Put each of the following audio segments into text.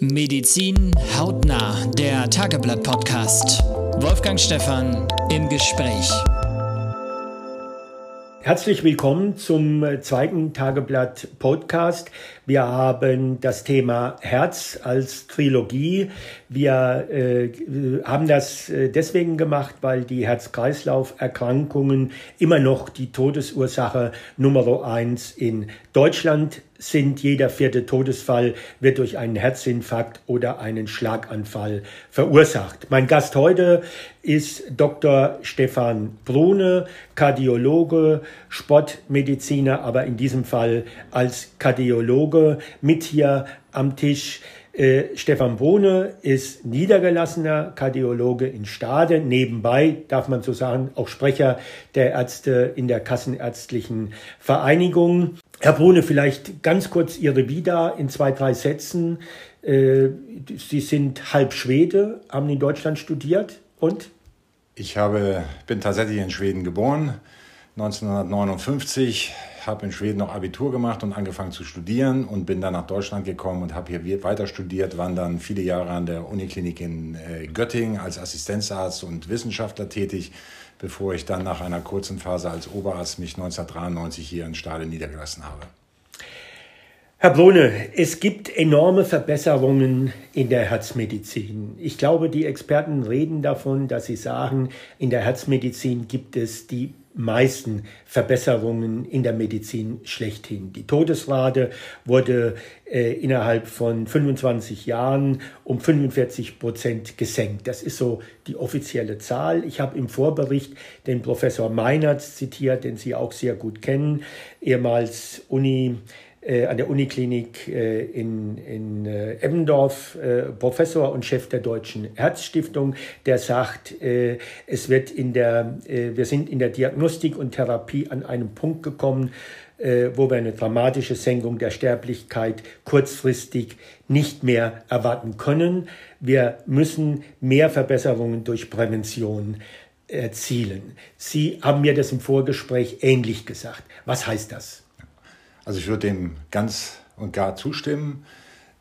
Medizin hautnah, der Tageblatt-Podcast. Wolfgang Stephan im Gespräch. Herzlich willkommen zum zweiten Tageblatt Podcast. Wir haben das Thema Herz als Trilogie. Wir äh, haben das äh, deswegen gemacht, weil die Herz-Kreislauf-Erkrankungen immer noch die Todesursache Nummer eins in Deutschland sind. Jeder vierte Todesfall wird durch einen Herzinfarkt oder einen Schlaganfall verursacht. Mein Gast heute ist Dr. Stefan Brune, Kardiologe, Sportmediziner, aber in diesem Fall als Kardiologe mit hier am Tisch. Äh, Stefan Bohne ist niedergelassener Kardiologe in Stade, nebenbei, darf man so sagen, auch Sprecher der Ärzte in der Kassenärztlichen Vereinigung. Herr Bohne, vielleicht ganz kurz Ihre Vida in zwei, drei Sätzen. Äh, Sie sind halb Schwede, haben in Deutschland studiert und? Ich habe, bin tatsächlich in Schweden geboren, 1959 habe in Schweden noch Abitur gemacht und angefangen zu studieren und bin dann nach Deutschland gekommen und habe hier weiter studiert, war dann viele Jahre an der Uniklinik in äh, Göttingen als Assistenzarzt und Wissenschaftler tätig, bevor ich dann nach einer kurzen Phase als Oberarzt mich 1993 hier in Stade niedergelassen habe. Herr Brune, es gibt enorme Verbesserungen in der Herzmedizin. Ich glaube, die Experten reden davon, dass sie sagen, in der Herzmedizin gibt es die meisten Verbesserungen in der Medizin schlechthin. Die Todesrate wurde äh, innerhalb von 25 Jahren um 45 Prozent gesenkt. Das ist so die offizielle Zahl. Ich habe im Vorbericht den Professor Meinert zitiert, den Sie auch sehr gut kennen, ehemals Uni an der Uniklinik äh, in, in äh, Eppendorf, äh, Professor und Chef der Deutschen Herzstiftung, der sagt, äh, es wird in der, äh, wir sind in der Diagnostik und Therapie an einem Punkt gekommen, wo wir eine dramatische Senkung der Sterblichkeit kurzfristig nicht mehr erwarten können. Wir müssen mehr Verbesserungen durch Prävention erzielen. Sie haben mir das im Vorgespräch ähnlich gesagt. Was heißt das? Also ich würde dem ganz und gar zustimmen.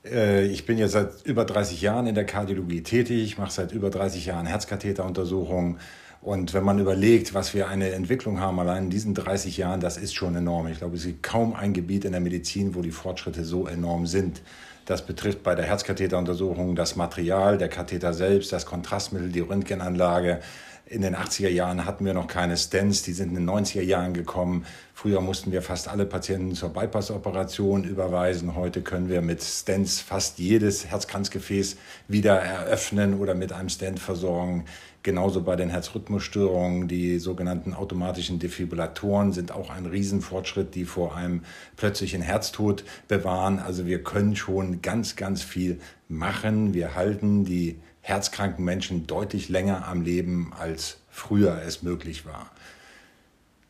Äh, ich bin ja seit über 30 Jahren in der Kardiologie tätig, mache seit über 30 Jahren Herzkatheteruntersuchungen. Und wenn man überlegt, was wir eine Entwicklung haben, allein in diesen 30 Jahren, das ist schon enorm. Ich glaube, es gibt kaum ein Gebiet in der Medizin, wo die Fortschritte so enorm sind. Das betrifft bei der Herzkatheteruntersuchung das Material, der Katheter selbst, das Kontrastmittel, die Röntgenanlage, in den 80er Jahren hatten wir noch keine Stents, die sind in den 90er Jahren gekommen. Früher mussten wir fast alle Patienten zur Bypass-Operation überweisen. Heute können wir mit Stents fast jedes Herzkranzgefäß wieder eröffnen oder mit einem Stent versorgen. Genauso bei den Herzrhythmusstörungen. Die sogenannten automatischen Defibrillatoren sind auch ein Riesenfortschritt, die vor einem plötzlichen Herztod bewahren. Also wir können schon ganz, ganz viel machen. Wir halten die herzkranken Menschen deutlich länger am Leben, als früher es möglich war.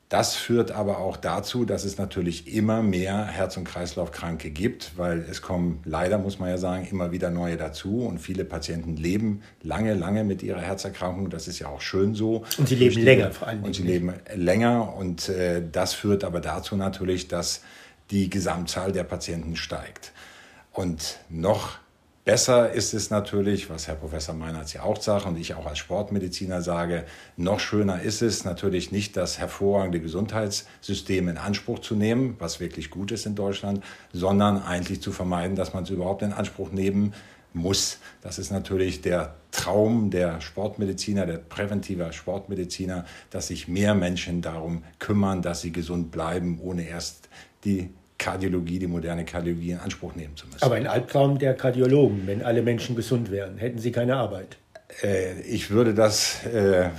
Das führt aber auch dazu, dass es natürlich immer mehr Herz- und Kreislaufkranke gibt, weil es kommen leider, muss man ja sagen, immer wieder neue dazu und viele Patienten leben lange, lange mit ihrer Herzerkrankung. Das ist ja auch schön so. Und sie leben länger vor allem. Und sie leben länger und äh, das führt aber dazu natürlich, dass die Gesamtzahl der Patienten steigt. Und noch Besser ist es natürlich, was Herr Professor Meinert ja auch sagt und ich auch als Sportmediziner sage, noch schöner ist es natürlich nicht das hervorragende Gesundheitssystem in Anspruch zu nehmen, was wirklich gut ist in Deutschland, sondern eigentlich zu vermeiden, dass man es überhaupt in Anspruch nehmen muss. Das ist natürlich der Traum der Sportmediziner, der präventiver Sportmediziner, dass sich mehr Menschen darum kümmern, dass sie gesund bleiben, ohne erst die Kardiologie, die moderne Kardiologie in Anspruch nehmen zu müssen. Aber ein Albtraum der Kardiologen, wenn alle Menschen gesund wären, hätten sie keine Arbeit. Äh, ich würde das äh,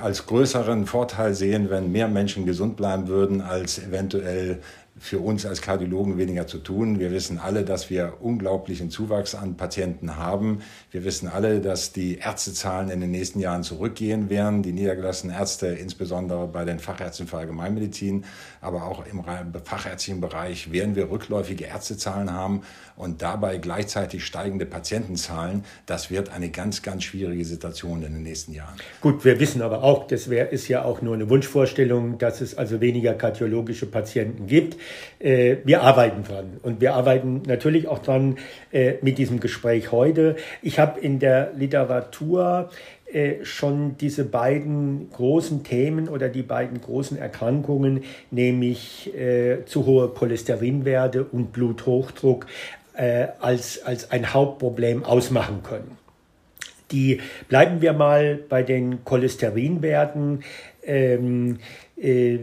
als größeren Vorteil sehen, wenn mehr Menschen gesund bleiben würden, als eventuell für uns als Kardiologen weniger zu tun. Wir wissen alle, dass wir unglaublichen Zuwachs an Patienten haben. Wir wissen alle, dass die Ärztezahlen in den nächsten Jahren zurückgehen werden. Die niedergelassenen Ärzte, insbesondere bei den Fachärzten für Allgemeinmedizin, aber auch im fachärztlichen Bereich, werden wir rückläufige Ärztezahlen haben und dabei gleichzeitig steigende Patientenzahlen. Das wird eine ganz, ganz schwierige Situation in den nächsten Jahren. Gut, wir wissen aber auch, das wär, ist ja auch nur eine Wunschvorstellung, dass es also weniger kardiologische Patienten gibt. Äh, wir arbeiten dran und wir arbeiten natürlich auch dran äh, mit diesem Gespräch heute. Ich habe in der Literatur äh, schon diese beiden großen Themen oder die beiden großen Erkrankungen, nämlich zu hohe Cholesterinwerte und Bluthochdruck, als, als ein Hauptproblem ausmachen können. Die bleiben wir mal bei den Cholesterinwerten. Ähm, äh,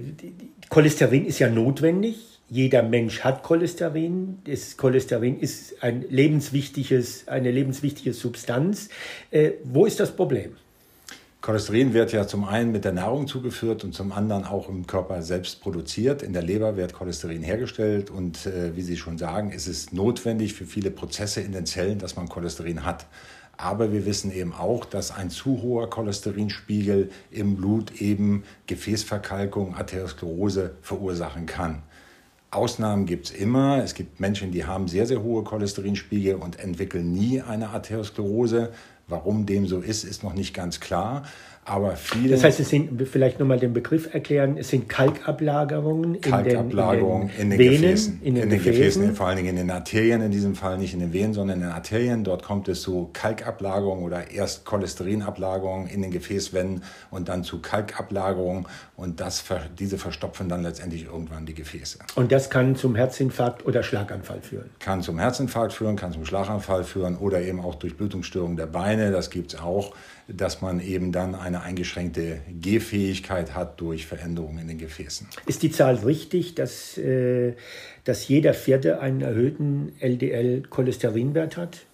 Cholesterin ist ja notwendig. Jeder Mensch hat Cholesterin. Das Cholesterin ist ein lebenswichtiges, eine lebenswichtige Substanz. Äh, wo ist das Problem? Cholesterin wird ja zum einen mit der Nahrung zugeführt und zum anderen auch im Körper selbst produziert. In der Leber wird Cholesterin hergestellt und äh, wie Sie schon sagen, ist es notwendig für viele Prozesse in den Zellen, dass man Cholesterin hat. Aber wir wissen eben auch, dass ein zu hoher Cholesterinspiegel im Blut eben Gefäßverkalkung, Arteriosklerose verursachen kann. Ausnahmen gibt es immer. Es gibt Menschen, die haben sehr, sehr hohe Cholesterinspiegel und entwickeln nie eine Arteriosklerose. Warum dem so ist, ist noch nicht ganz klar. Aber viele. Das heißt, es sind, vielleicht nochmal den Begriff erklären, es sind Kalkablagerungen Kalkablagerungen in den, in den Venen, Gefäßen. In den, in den Gefäßen. Gefäßen, vor allen Dingen in den Arterien, in diesem Fall nicht in den Venen, sondern in den Arterien. Dort kommt es zu Kalkablagerungen oder erst Cholesterinablagerungen in den Gefäßwänden und dann zu Kalkablagerungen. Und das, diese verstopfen dann letztendlich irgendwann die Gefäße. Und das kann zum Herzinfarkt oder Schlaganfall führen? Kann zum Herzinfarkt führen, kann zum Schlaganfall führen oder eben auch durch Blutungsstörungen der Beine. Das gibt es auch dass man eben dann eine eingeschränkte Gehfähigkeit hat durch Veränderungen in den Gefäßen. Ist die Zahl richtig, dass, äh, dass jeder Vierte einen erhöhten LDL-Cholesterinwert hat?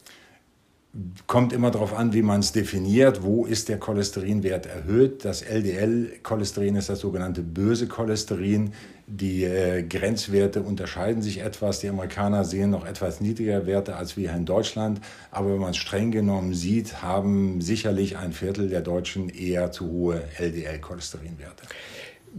Kommt immer darauf an, wie man es definiert. Wo ist der Cholesterinwert erhöht? Das LDL-Cholesterin ist das sogenannte böse Cholesterin. Die äh, Grenzwerte unterscheiden sich etwas. Die Amerikaner sehen noch etwas niedrigere Werte als wir in Deutschland. Aber wenn man es streng genommen sieht, haben sicherlich ein Viertel der Deutschen eher zu hohe LDL-Cholesterinwerte.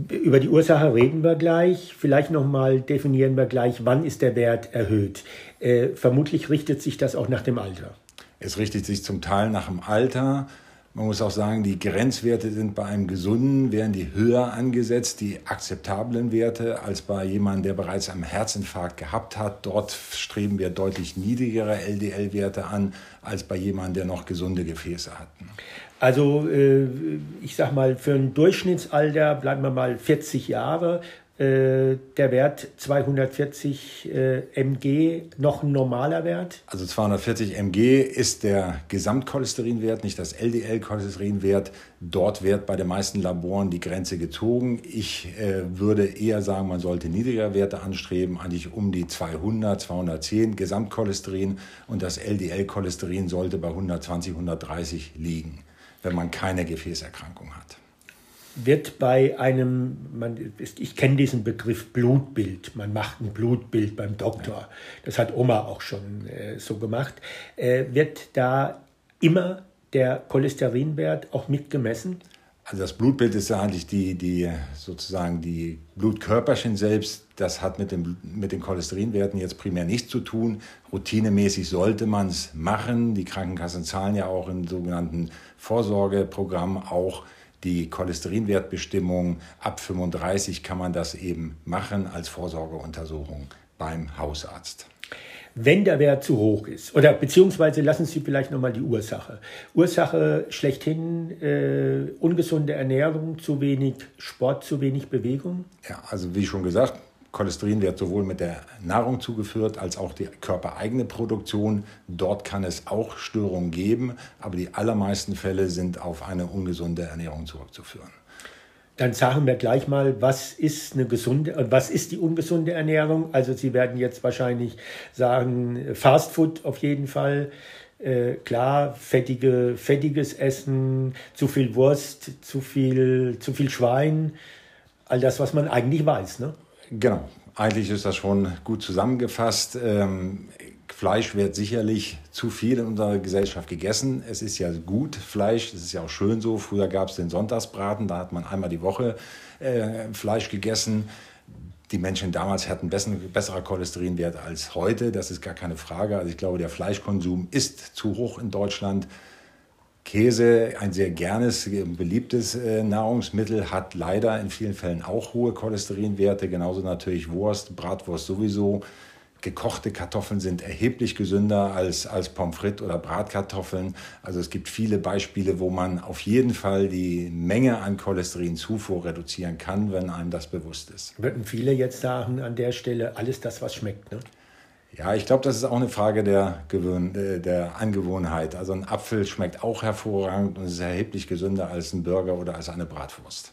Über die Ursache reden wir gleich. Vielleicht nochmal definieren wir gleich, wann ist der Wert erhöht. Äh, vermutlich richtet sich das auch nach dem Alter. Es richtet sich zum Teil nach dem Alter. Man muss auch sagen, die Grenzwerte sind bei einem Gesunden, werden die höher angesetzt, die akzeptablen Werte, als bei jemandem, der bereits einen Herzinfarkt gehabt hat. Dort streben wir deutlich niedrigere LDL-Werte an, als bei jemandem, der noch gesunde Gefäße hat. Also äh, ich sag mal, für ein Durchschnittsalter bleiben wir mal 40 Jahre, äh, der Wert 240 äh, mg noch ein normaler Wert? Also 240 mg ist der Gesamtcholesterinwert, nicht das LDL-Cholesterinwert. Dort wird bei den meisten Laboren die Grenze gezogen. Ich äh, würde eher sagen, man sollte niedriger Werte anstreben, eigentlich um die 200, 210 Gesamtcholesterin und das LDL-Cholesterin sollte bei 120, 130 liegen, wenn man keine Gefäßerkrankung hat wird bei einem, man, ich kenne diesen Begriff Blutbild, man macht ein Blutbild beim Doktor, das hat Oma auch schon äh, so gemacht, äh, wird da immer der Cholesterinwert auch mitgemessen? Also das Blutbild ist ja eigentlich die, die sozusagen die Blutkörperchen selbst. Das hat mit, dem, mit den Cholesterinwerten jetzt primär nichts zu tun. Routinemäßig sollte man es machen. Die Krankenkassen zahlen ja auch im sogenannten Vorsorgeprogramm auch die Cholesterinwertbestimmung ab 35 kann man das eben machen als Vorsorgeuntersuchung beim Hausarzt. Wenn der Wert zu hoch ist, oder beziehungsweise lassen Sie vielleicht nochmal die Ursache. Ursache schlechthin äh, ungesunde Ernährung, zu wenig Sport, zu wenig Bewegung? Ja, also wie schon gesagt, Cholesterin wird sowohl mit der Nahrung zugeführt als auch die körpereigene Produktion. Dort kann es auch Störungen geben, aber die allermeisten Fälle sind auf eine ungesunde Ernährung zurückzuführen. Dann sagen wir gleich mal, was ist eine gesunde, was ist die ungesunde Ernährung? Also Sie werden jetzt wahrscheinlich sagen, Fast Food auf jeden Fall. Äh, klar, fettige, fettiges Essen, zu viel Wurst, zu viel, zu viel Schwein, all das, was man eigentlich weiß. Ne? Genau, eigentlich ist das schon gut zusammengefasst. Ähm, Fleisch wird sicherlich zu viel in unserer Gesellschaft gegessen. Es ist ja gut, Fleisch, es ist ja auch schön so. Früher gab es den Sonntagsbraten, da hat man einmal die Woche äh, Fleisch gegessen. Die Menschen damals hatten bessen, besserer Cholesterinwert als heute, das ist gar keine Frage. Also ich glaube, der Fleischkonsum ist zu hoch in Deutschland. Käse, ein sehr gernes, beliebtes äh, Nahrungsmittel, hat leider in vielen Fällen auch hohe Cholesterinwerte, genauso natürlich Wurst, Bratwurst sowieso. Gekochte Kartoffeln sind erheblich gesünder als, als Pommes frites oder Bratkartoffeln. Also es gibt viele Beispiele, wo man auf jeden Fall die Menge an Cholesterinzufuhr reduzieren kann, wenn einem das bewusst ist. Würden viele jetzt sagen an der Stelle, alles das, was schmeckt, ne? Ja, ich glaube, das ist auch eine Frage der, Gewöhn äh, der Angewohnheit. Also ein Apfel schmeckt auch hervorragend und ist erheblich gesünder als ein Burger oder als eine Bratwurst.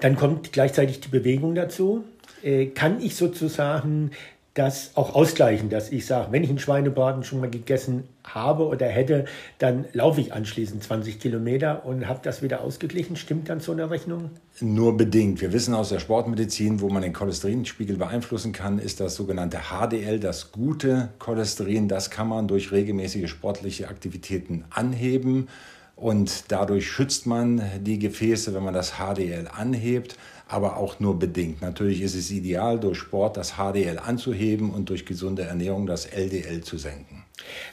Dann kommt gleichzeitig die Bewegung dazu. Äh, kann ich sozusagen das auch ausgleichen, dass ich sage, wenn ich einen Schweinebraten schon mal gegessen habe oder hätte, dann laufe ich anschließend 20 Kilometer und habe das wieder ausgeglichen. Stimmt dann so eine Rechnung? Nur bedingt. Wir wissen aus der Sportmedizin, wo man den Cholesterinspiegel beeinflussen kann, ist das sogenannte HDL, das gute Cholesterin. Das kann man durch regelmäßige sportliche Aktivitäten anheben und dadurch schützt man die Gefäße, wenn man das HDL anhebt aber auch nur bedingt. Natürlich ist es ideal, durch Sport das HDL anzuheben und durch gesunde Ernährung das LDL zu senken.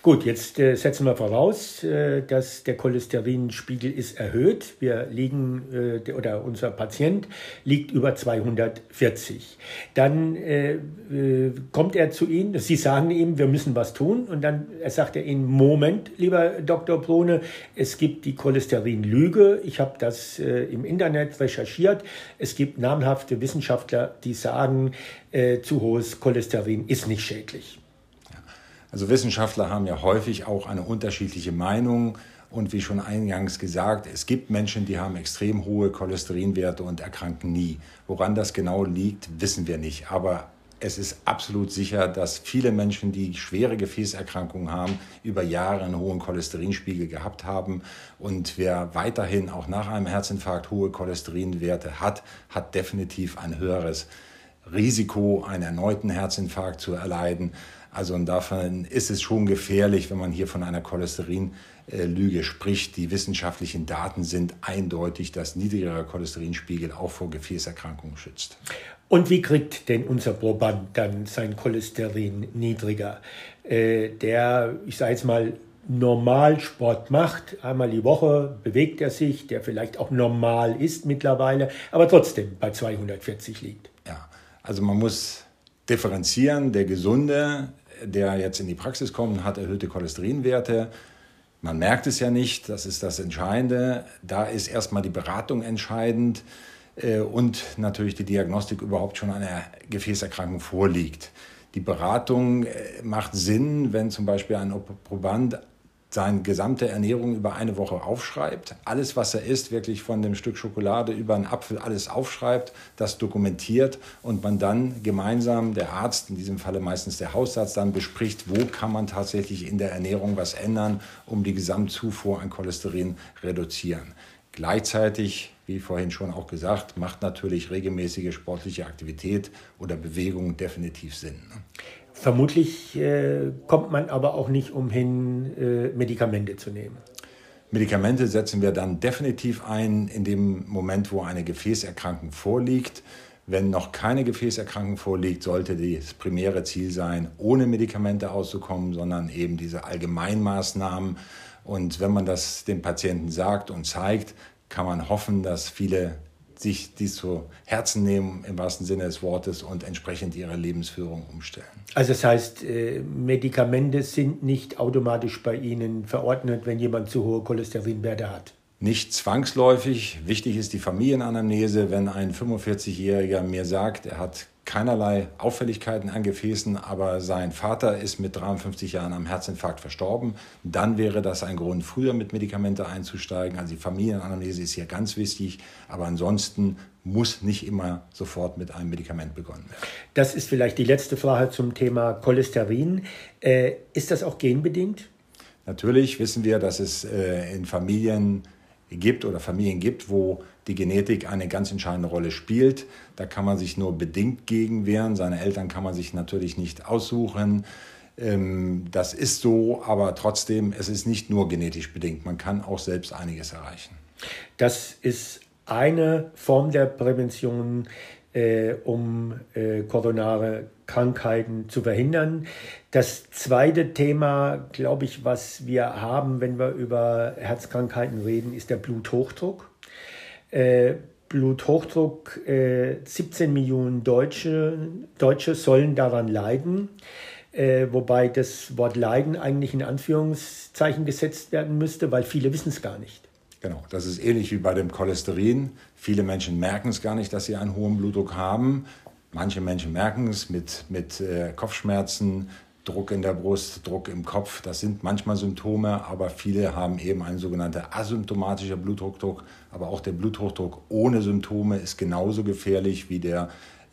Gut, jetzt äh, setzen wir voraus, äh, dass der Cholesterinspiegel ist erhöht. Wir liegen, äh, oder unser Patient liegt über 240. Dann äh, äh, kommt er zu Ihnen, Sie sagen ihm, wir müssen was tun. Und dann sagt er Ihnen, Moment, lieber Dr. Brune, es gibt die Cholesterinlüge. Ich habe das äh, im Internet recherchiert. Es gibt namhafte Wissenschaftler, die sagen, zu hohes Cholesterin ist nicht schädlich. Also Wissenschaftler haben ja häufig auch eine unterschiedliche Meinung. Und wie schon eingangs gesagt, es gibt Menschen, die haben extrem hohe Cholesterinwerte und erkranken nie. Woran das genau liegt, wissen wir nicht. Aber es ist absolut sicher, dass viele Menschen, die schwere Gefäßerkrankungen haben, über Jahre einen hohen Cholesterinspiegel gehabt haben. Und wer weiterhin auch nach einem Herzinfarkt hohe Cholesterinwerte hat, hat definitiv ein höheres Risiko, einen erneuten Herzinfarkt zu erleiden. Also insofern ist es schon gefährlich, wenn man hier von einer Cholesterinlüge spricht. Die wissenschaftlichen Daten sind eindeutig, dass niedrigerer Cholesterinspiegel auch vor Gefäßerkrankungen schützt. Und wie kriegt denn unser Proband dann sein Cholesterin niedriger? Äh, der, ich sage jetzt mal, normal Sport macht, einmal die Woche bewegt er sich, der vielleicht auch normal ist mittlerweile, aber trotzdem bei 240 liegt. Ja, also man muss differenzieren. Der Gesunde der jetzt in die Praxis kommt, hat erhöhte Cholesterinwerte. Man merkt es ja nicht, das ist das Entscheidende. Da ist erstmal die Beratung entscheidend äh, und natürlich die Diagnostik überhaupt schon einer Gefäßerkrankung vorliegt. Die Beratung äh, macht Sinn, wenn zum Beispiel ein Proband seine gesamte Ernährung über eine Woche aufschreibt, alles, was er isst, wirklich von dem Stück Schokolade über einen Apfel alles aufschreibt, das dokumentiert und man dann gemeinsam, der Arzt, in diesem Falle meistens der Hausarzt, dann bespricht, wo kann man tatsächlich in der Ernährung was ändern, um die Gesamtzufuhr an Cholesterin reduzieren. Gleichzeitig, wie vorhin schon auch gesagt, macht natürlich regelmäßige sportliche Aktivität oder Bewegung definitiv Sinn. Vermutlich äh, kommt man aber auch nicht umhin, äh, Medikamente zu nehmen. Medikamente setzen wir dann definitiv ein in dem Moment, wo eine Gefäßerkrankung vorliegt. Wenn noch keine Gefäßerkrankung vorliegt, sollte das primäre Ziel sein, ohne Medikamente auszukommen, sondern eben diese Allgemeinmaßnahmen. Und wenn man das dem Patienten sagt und zeigt, kann man hoffen, dass viele sich dies zu Herzen nehmen im wahrsten Sinne des Wortes und entsprechend ihre Lebensführung umstellen. Also das heißt, äh, Medikamente sind nicht automatisch bei Ihnen verordnet, wenn jemand zu hohe Cholesterinwerte hat. Nicht zwangsläufig. Wichtig ist die Familienanamnese. Wenn ein 45-Jähriger mir sagt, er hat keinerlei Auffälligkeiten an Gefäßen, aber sein Vater ist mit 53 Jahren am Herzinfarkt verstorben, dann wäre das ein Grund, früher mit Medikamente einzusteigen. Also die Familienanamnese ist hier ganz wichtig, aber ansonsten muss nicht immer sofort mit einem Medikament begonnen werden. Das ist vielleicht die letzte Frage zum Thema Cholesterin. Äh, ist das auch genbedingt? Natürlich wissen wir, dass es äh, in Familien gibt oder Familien gibt, wo die Genetik eine ganz entscheidende Rolle spielt. Da kann man sich nur bedingt gegen wehren. Seine Eltern kann man sich natürlich nicht aussuchen. Ähm, das ist so, aber trotzdem, es ist nicht nur genetisch bedingt. Man kann auch selbst einiges erreichen. Das ist eine Form der Prävention, äh, um äh, koronare Krankheiten zu verhindern. Das zweite Thema, glaube ich, was wir haben, wenn wir über Herzkrankheiten reden, ist der Bluthochdruck. Äh, Bluthochdruck, 17 Millionen Deutsche, Deutsche sollen daran leiden. Äh, wobei das Wort Leiden eigentlich in Anführungszeichen gesetzt werden müsste, weil viele wissen es gar nicht. Genau, das ist ähnlich wie bei dem Cholesterin. Viele Menschen merken es gar nicht, dass sie einen hohen Blutdruck haben. Manche Menschen merken es mit, mit äh, Kopfschmerzen, Druck in der Brust, Druck im Kopf. Das sind manchmal Symptome, aber viele haben eben einen sogenannten asymptomatischen Bluthochdruck. Aber auch der Bluthochdruck ohne Symptome ist genauso gefährlich wie der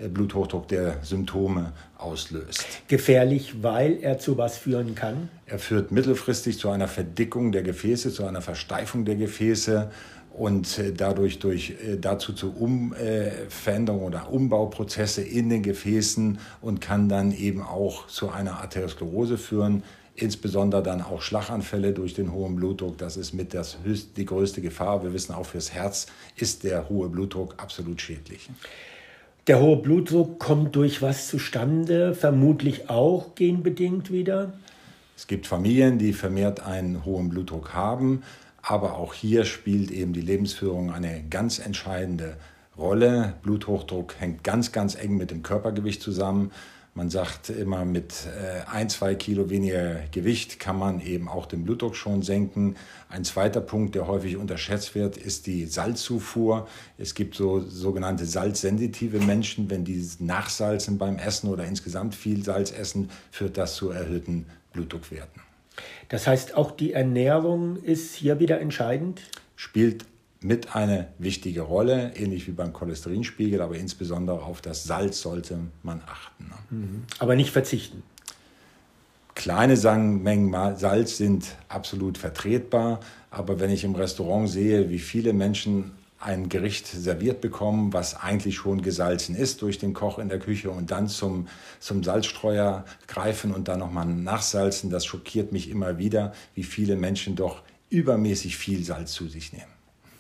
Bluthochdruck, der Symptome auslöst. Gefährlich, weil er zu was führen kann? Er führt mittelfristig zu einer Verdickung der Gefäße, zu einer Versteifung der Gefäße und äh, dadurch durch, äh, dazu zu Umveränderungen oder Umbauprozesse in den Gefäßen und kann dann eben auch zu einer Arteriosklerose führen, insbesondere dann auch Schlaganfälle durch den hohen Blutdruck. Das ist mit das höchst, die größte Gefahr. Wir wissen auch fürs Herz ist der hohe Blutdruck absolut schädlich. Der hohe Blutdruck kommt durch was zustande? Vermutlich auch genbedingt wieder? Es gibt Familien, die vermehrt einen hohen Blutdruck haben, aber auch hier spielt eben die Lebensführung eine ganz entscheidende Rolle. Bluthochdruck hängt ganz, ganz eng mit dem Körpergewicht zusammen. Man sagt immer, mit äh, ein, zwei Kilo weniger Gewicht kann man eben auch den Blutdruck schon senken. Ein zweiter Punkt, der häufig unterschätzt wird, ist die Salzzufuhr. Es gibt so sogenannte salzsensitive Menschen. Wenn die nachsalzen beim Essen oder insgesamt viel Salz essen, führt das zu erhöhten Blutdruckwerten. Das heißt, auch die Ernährung ist hier wieder entscheidend? Spielt mit eine wichtige Rolle, ähnlich wie beim Cholesterinspiegel, aber insbesondere auf das Salz sollte man achten. Ne? Mhm. Aber nicht verzichten. Kleine Mengen Salz sind absolut vertretbar, aber wenn ich im Restaurant sehe, wie viele Menschen ein Gericht serviert bekommen, was eigentlich schon gesalzen ist durch den Koch in der Küche und dann zum, zum Salzstreuer greifen und dann nochmal nachsalzen, das schockiert mich immer wieder, wie viele Menschen doch übermäßig viel Salz zu sich nehmen.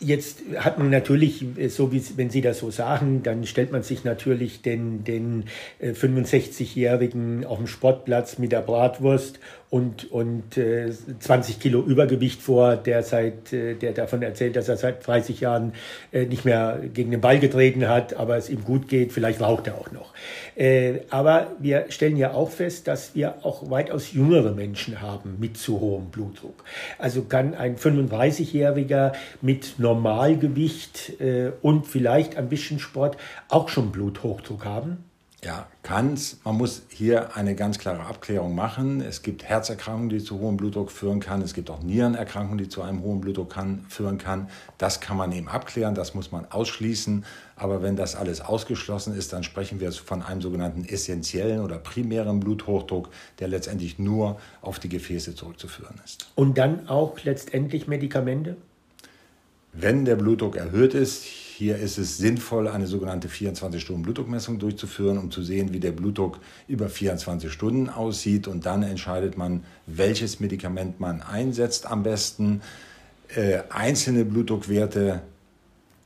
Jetzt hat man natürlich, äh, so wie wenn Sie das so sagen, dann stellt man sich natürlich den, den 65-Jährigen äh, auf dem Sportplatz mit der Bratwurst und, und äh, 20 Kilo Übergewicht vor, der seit, äh, der davon erzählt, dass er seit 30 Jahren äh, nicht mehr gegen den Ball getreten hat, aber es ihm gut geht. Vielleicht raucht er auch noch. Äh, aber wir stellen ja auch fest, dass wir auch weitaus jüngere Menschen haben mit zu hohem Blutdruck. Also kann ein 35-Jähriger mit Normalgewicht äh, und vielleicht ein bisschen Sport auch schon Bluthochdruck haben? Ja, kann es. Man muss hier eine ganz klare Abklärung machen. Es gibt Herzerkrankungen, die zu hohem Blutdruck führen kann. Es gibt auch Nierenerkrankungen, die zu einem hohen Blutdruck kann, führen kann. Das kann man eben abklären, das muss man ausschließen. Aber wenn das alles ausgeschlossen ist, dann sprechen wir von einem sogenannten essentiellen oder primären Bluthochdruck, der letztendlich nur auf die Gefäße zurückzuführen ist. Und dann auch letztendlich Medikamente? Wenn der Blutdruck erhöht ist, hier ist es sinnvoll, eine sogenannte 24-Stunden-Blutdruckmessung durchzuführen, um zu sehen, wie der Blutdruck über 24 Stunden aussieht. Und dann entscheidet man, welches Medikament man einsetzt am besten. Äh, einzelne Blutdruckwerte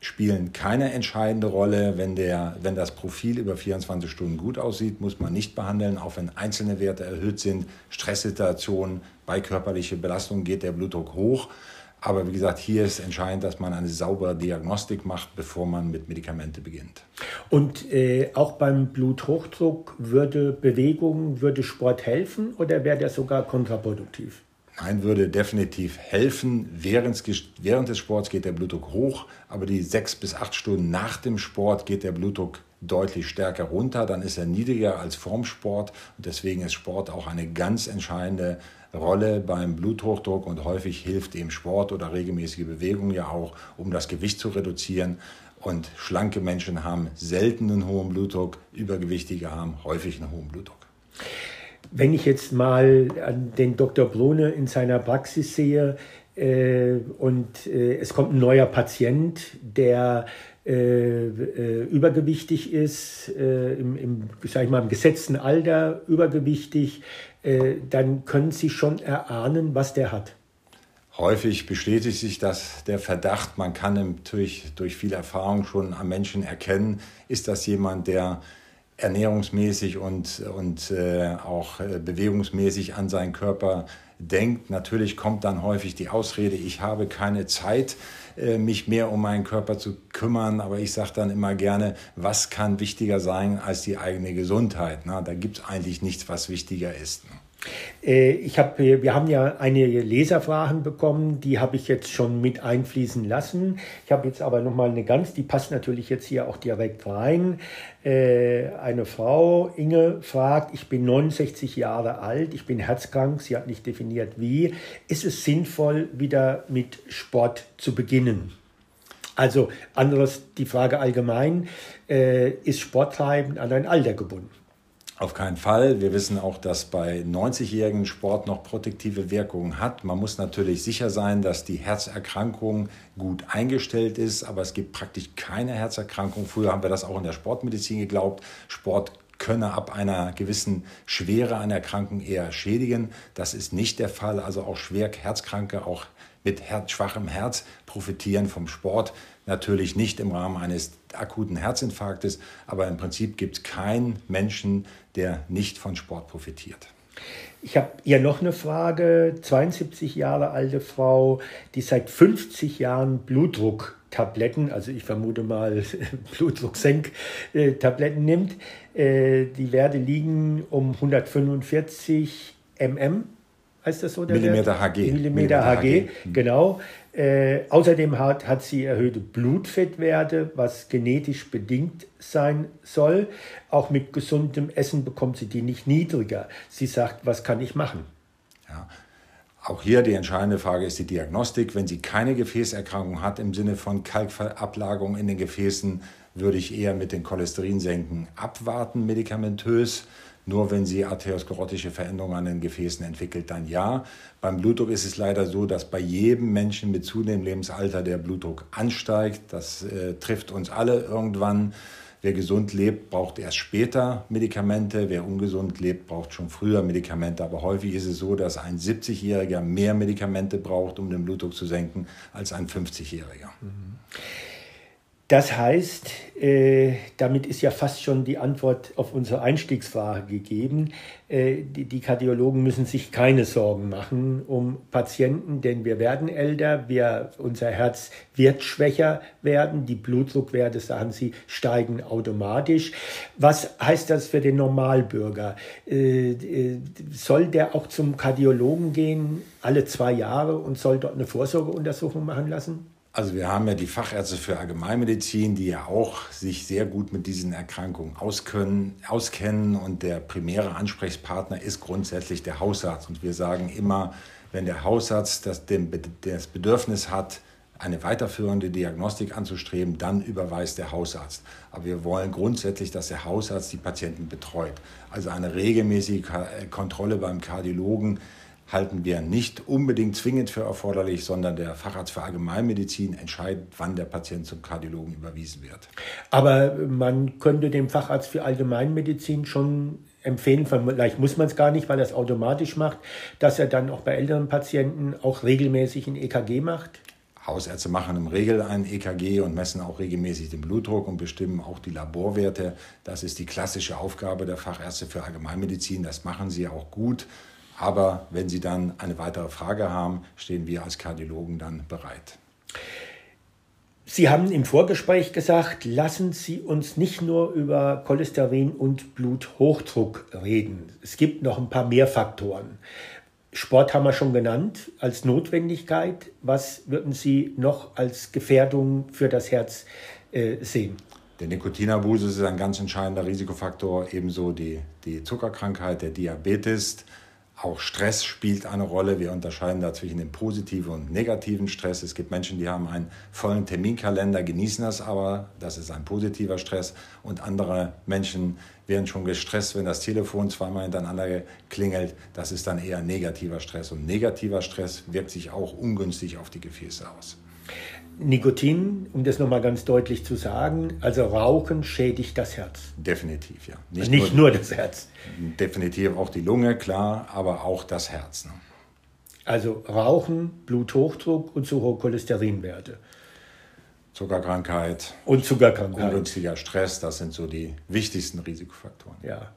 spielen keine entscheidende Rolle. Wenn, der, wenn das Profil über 24 Stunden gut aussieht, muss man nicht behandeln, auch wenn einzelne Werte erhöht sind. Stresssituationen, bei körperlicher Belastung geht der Blutdruck hoch. Aber wie gesagt, hier ist entscheidend, dass man eine saubere Diagnostik macht, bevor man mit Medikamente beginnt. Und äh, auch beim Bluthochdruck würde Bewegung, würde Sport helfen oder wäre der sogar kontraproduktiv? Nein, würde definitiv helfen. Während, während des Sports geht der Blutdruck hoch, aber die sechs bis acht Stunden nach dem Sport geht der Blutdruck deutlich stärker runter. Dann ist er niedriger als vorm Sport und deswegen ist Sport auch eine ganz entscheidende Rolle beim Bluthochdruck und häufig hilft eben Sport oder regelmäßige Bewegung ja auch, um das Gewicht zu reduzieren. Und schlanke Menschen haben selten einen hohen Blutdruck, übergewichtige haben häufig einen hohen Blutdruck. Wenn ich jetzt mal den Dr. Brune in seiner Praxis sehe äh, und äh, es kommt ein neuer Patient, der äh, äh, übergewichtig ist, äh, im, im, sag ich mal, im gesetzten Alter übergewichtig, äh, dann können Sie schon erahnen, was der hat. Häufig bestätigt sich das der Verdacht, man kann natürlich durch viel Erfahrung schon am Menschen erkennen, ist das jemand, der ernährungsmäßig und, und äh, auch äh, bewegungsmäßig an seinen Körper denkt. Natürlich kommt dann häufig die Ausrede, ich habe keine Zeit, äh, mich mehr um meinen Körper zu kümmern. Aber ich sage dann immer gerne, was kann wichtiger sein als die eigene Gesundheit? Na, da gibt es eigentlich nichts, was wichtiger ist. Äh, ich hab, wir haben ja einige Leserfragen bekommen, die habe ich jetzt schon mit einfließen lassen. Ich habe jetzt aber nochmal eine ganz, die passt natürlich jetzt hier auch direkt rein. Äh, eine Frau, Inge, fragt, ich bin 69 Jahre alt, ich bin herzkrank, sie hat nicht definiert wie. Ist es sinnvoll, wieder mit Sport zu beginnen? Also anderes, die Frage allgemein, äh, ist Sporttreiben an ein Alter gebunden? Auf keinen Fall. Wir wissen auch, dass bei 90-jährigen Sport noch protektive Wirkungen hat. Man muss natürlich sicher sein, dass die Herzerkrankung gut eingestellt ist, aber es gibt praktisch keine Herzerkrankung. Früher haben wir das auch in der Sportmedizin geglaubt. Sport könne ab einer gewissen Schwere einer Erkrankung eher schädigen. Das ist nicht der Fall. Also auch schwer Herzkranke, auch mit Herz, schwachem Herz profitieren vom Sport. Natürlich nicht im Rahmen eines akuten Herzinfarktes, aber im Prinzip gibt es keinen Menschen, der nicht von Sport profitiert. Ich habe hier noch eine Frage. 72 Jahre alte Frau, die seit 50 Jahren Blutdrucktabletten, also ich vermute mal Blutdrucksenktabletten nimmt. Äh, die Werte liegen um 145 mm heißt das so? Millimeter HG. Millimeter, HG, HG, hm. genau. Äh, außerdem hat, hat sie erhöhte Blutfettwerte, was genetisch bedingt sein soll. Auch mit gesundem Essen bekommt sie die nicht niedriger. Sie sagt, was kann ich machen? Ja. Auch hier die entscheidende Frage ist die Diagnostik. Wenn sie keine Gefäßerkrankung hat im Sinne von Kalkablagerung in den Gefäßen, würde ich eher mit den Cholesterinsenken abwarten, medikamentös. Nur wenn sie arteriosklerotische Veränderungen an den Gefäßen entwickelt, dann ja. Beim Blutdruck ist es leider so, dass bei jedem Menschen mit zunehmendem Lebensalter der Blutdruck ansteigt. Das äh, trifft uns alle irgendwann. Wer gesund lebt, braucht erst später Medikamente. Wer ungesund lebt, braucht schon früher Medikamente. Aber häufig ist es so, dass ein 70-Jähriger mehr Medikamente braucht, um den Blutdruck zu senken, als ein 50-Jähriger. Mhm. Das heißt, äh, damit ist ja fast schon die Antwort auf unsere Einstiegsfrage gegeben. Äh, die, Kardiologen müssen sich keine Sorgen machen um Patienten, denn wir werden älter, wir, unser Herz wird schwächer werden, die Blutdruckwerte, sagen Sie, steigen automatisch. Was heißt das für den Normalbürger? Äh soll der auch zum Kardiologen gehen, alle zwei Jahre, und soll dort eine Vorsorgeuntersuchung machen lassen? Also wir haben ja die Fachärzte für Allgemeinmedizin, die ja auch sich sehr gut mit diesen Erkrankungen auskennen, auskennen und der primäre Ansprechpartner ist grundsätzlich der Hausarzt. Und wir sagen immer, wenn der Hausarzt das, das Bedürfnis hat, eine weiterführende Diagnostik anzustreben, dann überweist der Hausarzt. Aber wir wollen grundsätzlich, dass der Hausarzt die Patienten betreut. Also eine regelmäßige Kontrolle beim Kardiologen halten wir nicht unbedingt zwingend für erforderlich, sondern der Facharzt für Allgemeinmedizin entscheidet, wann der Patient zum Kardiologen überwiesen wird. Aber man könnte dem Facharzt für Allgemeinmedizin schon empfehlen, vielleicht muss man es gar nicht, weil er es automatisch macht, dass er dann auch bei älteren Patienten auch regelmäßig ein EKG macht? Hausärzte machen im Regel ein EKG und messen auch regelmäßig den Blutdruck und bestimmen auch die Laborwerte. Das ist die klassische Aufgabe der Fachärzte für Allgemeinmedizin. Das machen sie auch gut. Aber wenn Sie dann eine weitere Frage haben, stehen wir als Kardiologen dann bereit. Sie haben im Vorgespräch gesagt, lassen Sie uns nicht nur über Cholesterin und Bluthochdruck reden. Es gibt noch ein paar mehr Faktoren. Sport haben wir schon genannt als Notwendigkeit. Was würden Sie noch als Gefährdung für das Herz äh, sehen? Der Nikotinabuse ist ein ganz entscheidender Risikofaktor, ebenso die, die Zuckerkrankheit, der Diabetes, auch Stress spielt eine Rolle. Wir unterscheiden da zwischen dem positiven und negativen Stress. Es gibt Menschen, die haben einen vollen Terminkalender, genießen das aber, das ist ein positiver Stress. Und andere Menschen werden schon gestresst, wenn das Telefon zweimal hintereinander klingelt. Das ist dann eher negativer Stress. Und negativer Stress wirkt sich auch ungünstig auf die Gefäße aus. Nikotin, um das nochmal ganz deutlich zu sagen, also Rauchen schädigt das Herz. Definitiv, ja. Nicht, Nicht nur, nur, das Herz. Definitiv auch die Lunge, klar, aber auch das Herz. Ne? Also Rauchen, Bluthochdruck und zu hohe Cholesterinwerte. Zuckerkrankheit. Und Zuckerkrankheit. Ungünstiger Stress, das sind so die wichtigsten Risikofaktoren. Ja.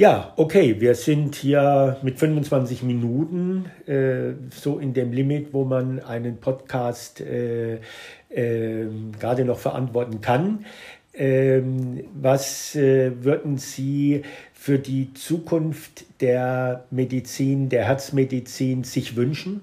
Ja, okay, wir sind hier mit 25 Minuten äh, so in dem Limit, wo man einen Podcast äh, äh, gerade noch verantworten kann. Ähm, was äh, würden Sie für die Zukunft der Medizin, der Herzmedizin sich wünschen?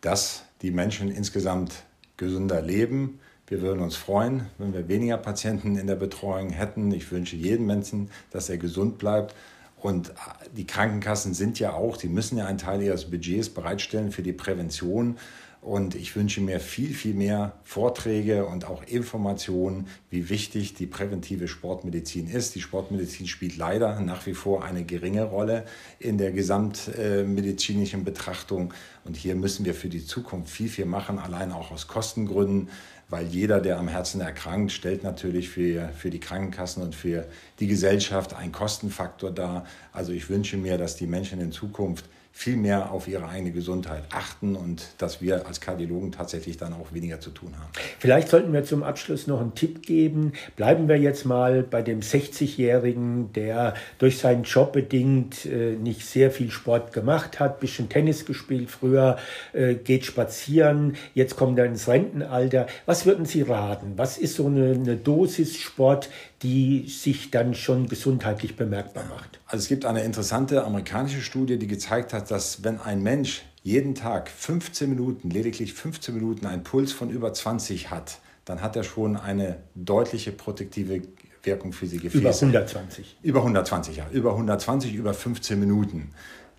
Dass die Menschen insgesamt gesünder leben. Wir würden uns freuen, wenn wir weniger Patienten in der Betreuung hätten. Ich wünsche jedem Menschen, dass er gesund bleibt. Und die Krankenkassen sind ja auch, die müssen ja einen Teil ihres Budgets bereitstellen für die Prävention. Und ich wünsche mir viel, viel mehr Vorträge und auch Informationen, wie wichtig die präventive Sportmedizin ist. Die Sportmedizin spielt leider nach wie vor eine geringe Rolle in der gesamtmedizinischen Betrachtung. Und hier müssen wir für die Zukunft viel, viel machen, allein auch aus Kostengründen, weil jeder, der am Herzen erkrankt, stellt natürlich für, für die Krankenkassen und für die Gesellschaft einen Kostenfaktor dar. Also ich wünsche mir, dass die Menschen in Zukunft viel mehr auf ihre eigene Gesundheit achten und dass wir als Kardiologen tatsächlich dann auch weniger zu tun haben. Vielleicht sollten wir zum Abschluss noch einen Tipp geben. Bleiben wir jetzt mal bei dem 60-Jährigen, der durch seinen Job bedingt äh, nicht sehr viel Sport gemacht hat, bisschen Tennis gespielt früher, äh, geht spazieren, jetzt kommt er ins Rentenalter. Was würden Sie raten? Was ist so eine, eine Dosis Sport, die sich dann schon gesundheitlich bemerkbar macht? Also es gibt eine interessante amerikanische Studie, die gezeigt hat, dass wenn ein Mensch jeden Tag 15 Minuten, lediglich 15 Minuten einen Puls von über 20 hat, dann hat er schon eine deutliche protektive Wirkung für die Gefäße. Über 120. Über 120, ja. Über 120, über 15 Minuten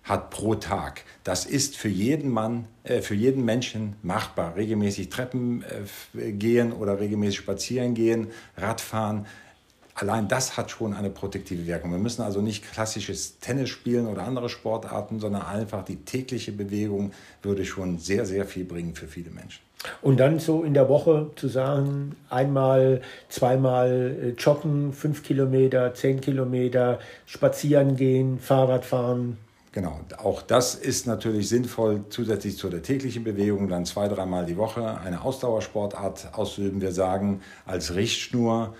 hat pro Tag. Das ist für jeden Mann, äh, für jeden Menschen machbar. Regelmäßig Treppen äh, gehen oder regelmäßig spazieren gehen, Radfahren. Allein das hat schon eine protektive Wirkung. Wir müssen also nicht klassisches Tennis spielen oder andere Sportarten, sondern einfach die tägliche Bewegung würde schon sehr, sehr viel bringen für viele Menschen. Und dann so in der Woche zu sagen, einmal, zweimal äh, joggen, fünf Kilometer, zehn Kilometer, spazieren gehen, Fahrrad fahren. Genau, auch das ist natürlich sinnvoll, zusätzlich zu der täglichen Bewegung dann zwei, dreimal die Woche eine Ausdauersportart auszuüben. Wir sagen als Richtschnur,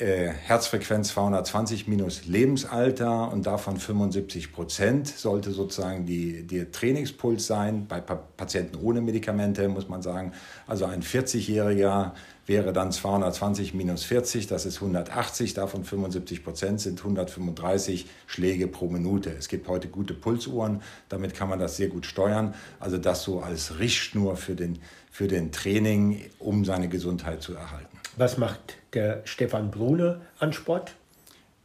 äh, Herzfrequenz 220 minus Lebensalter und davon 75 Prozent sollte sozusagen die, der Trainingspuls sein. Bei pa Patienten ohne Medikamente muss man sagen, also ein 40-Jähriger wäre dann 220 minus 40, das ist 180, davon 75 Prozent sind 135 Schläge pro Minute. Es gibt heute gute Pulsuhren, damit kann man das sehr gut steuern. Also das so als Richtschnur für den, für den Training, um seine Gesundheit zu erhalten. Was macht der Stefan Brune an Sport?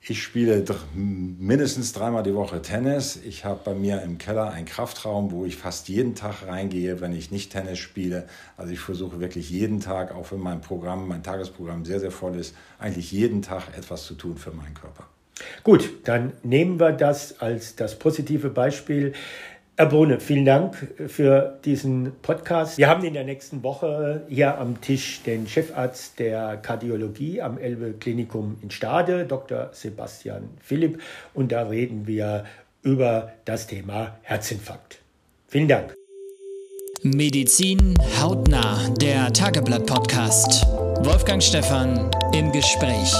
Ich spiele mindestens dreimal die Woche Tennis. Ich habe bei mir im Keller einen Kraftraum, wo ich fast jeden Tag reingehe, wenn ich nicht Tennis spiele. Also ich versuche wirklich jeden Tag, auch wenn mein Programm, mein Tagesprogramm sehr, sehr voll ist, eigentlich jeden Tag etwas zu tun für meinen Körper. Gut, dann nehmen wir das als das positive Beispiel. Herr Bohne, vielen Dank für diesen Podcast. Wir haben in der nächsten Woche hier am Tisch den Chefarzt der Kardiologie am Elbe Klinikum in Stade, Dr. Sebastian Philipp, und da reden wir über das Thema Herzinfarkt. Vielen Dank. Medizin hautnah, der Tageblatt-Podcast. Wolfgang Stephan im Gespräch.